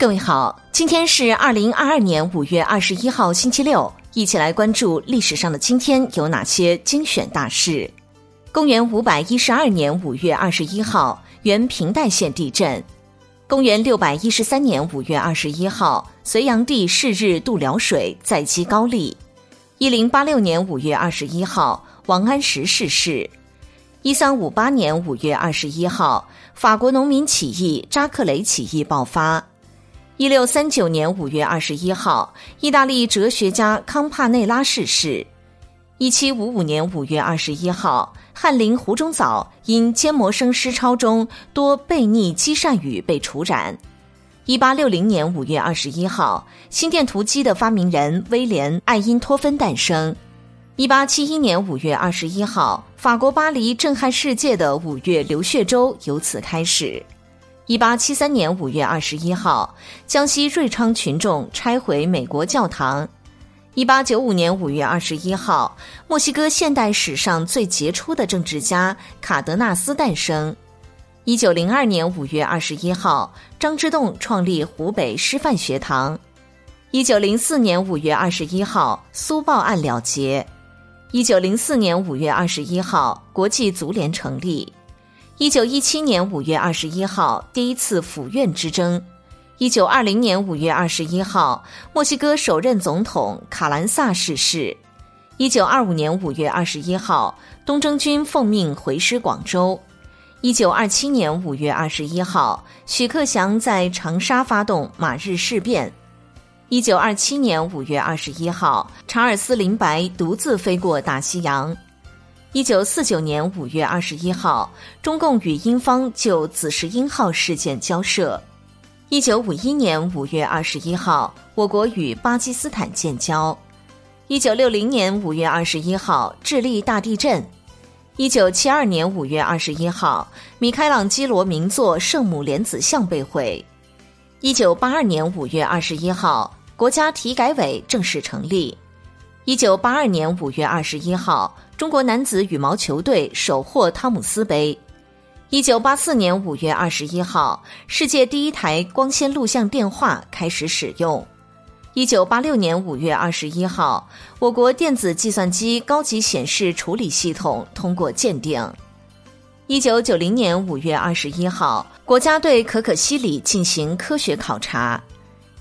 各位好，今天是二零二二年五月二十一号，星期六，一起来关注历史上的今天有哪些精选大事。公元五百一十二年五月二十一号，原平代县地震。公元六百一十三年五月二十一号，隋炀帝逝日渡辽水，再击高丽。一零八六年五月二十一号，王安石逝世。一三五八年五月二十一号，法国农民起义——扎克雷起义爆发。一六三九年五月二十一号，意大利哲学家康帕内拉逝世。一七五五年五月二十一号，翰林胡中藻因缄默生诗抄中多悖逆积善语被处斩。一八六零年五月二十一号，心电图机的发明人威廉·艾因托芬诞生。一八七一年五月二十一号，法国巴黎震撼世界的五月流血周由此开始。一八七三年五月二十一号，江西瑞昌群众拆毁美国教堂。一八九五年五月二十一号，墨西哥现代史上最杰出的政治家卡德纳斯诞生。一九零二年五月二十一号，张之洞创立湖北师范学堂。一九零四年五月二十一号，苏报案了结。一九零四年五月二十一号，国际足联成立。一九一七年五月二十一号，第一次府院之争；一九二零年五月二十一号，墨西哥首任总统卡兰萨逝世；一九二五年五月二十一号，东征军奉命回师广州；一九二七年五月二十一号，许克祥在长沙发动马日事变；一九二七年五月二十一号，查尔斯林白独自飞过大西洋。一九四九年五月二十一号，中共与英方就“紫石英号”事件交涉。一九五一年五月二十一号，我国与巴基斯坦建交。一九六零年五月二十一号，智利大地震。一九七二年五月二十一号，米开朗基罗名作《圣母莲子像》被毁。一九八二年五月二十一号，国家体改委正式成立。一九八二年五月二十一号，中国男子羽毛球队首获汤姆斯杯。一九八四年五月二十一号，世界第一台光纤录像电话开始使用。一九八六年五月二十一号，我国电子计算机高级显示处理系统通过鉴定。一九九零年五月二十一号，国家对可可西里进行科学考察。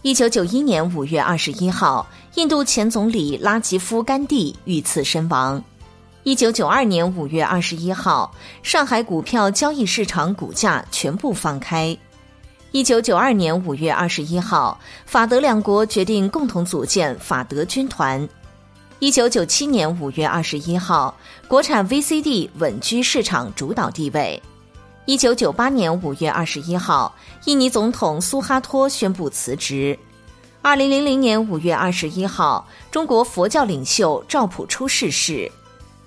一九九一年五月二十一号，印度前总理拉吉夫·甘地遇刺身亡。一九九二年五月二十一号，上海股票交易市场股价全部放开。一九九二年五月二十一号，法德两国决定共同组建法德军团。一九九七年五月二十一号，国产 VCD 稳居市场主导地位。一九九八年五月二十一号，印尼总统苏哈托宣布辞职。二零零零年五月二十一号，中国佛教领袖赵朴初逝世。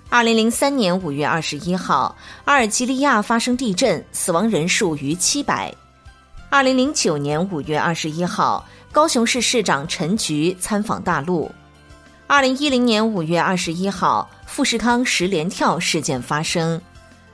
二零零三年五月二十一号，阿尔及利亚发生地震，死亡人数逾七百。二零零九年五月二十一号，高雄市市长陈菊参访大陆。二零一零年五月二十一号，富士康十连跳事件发生。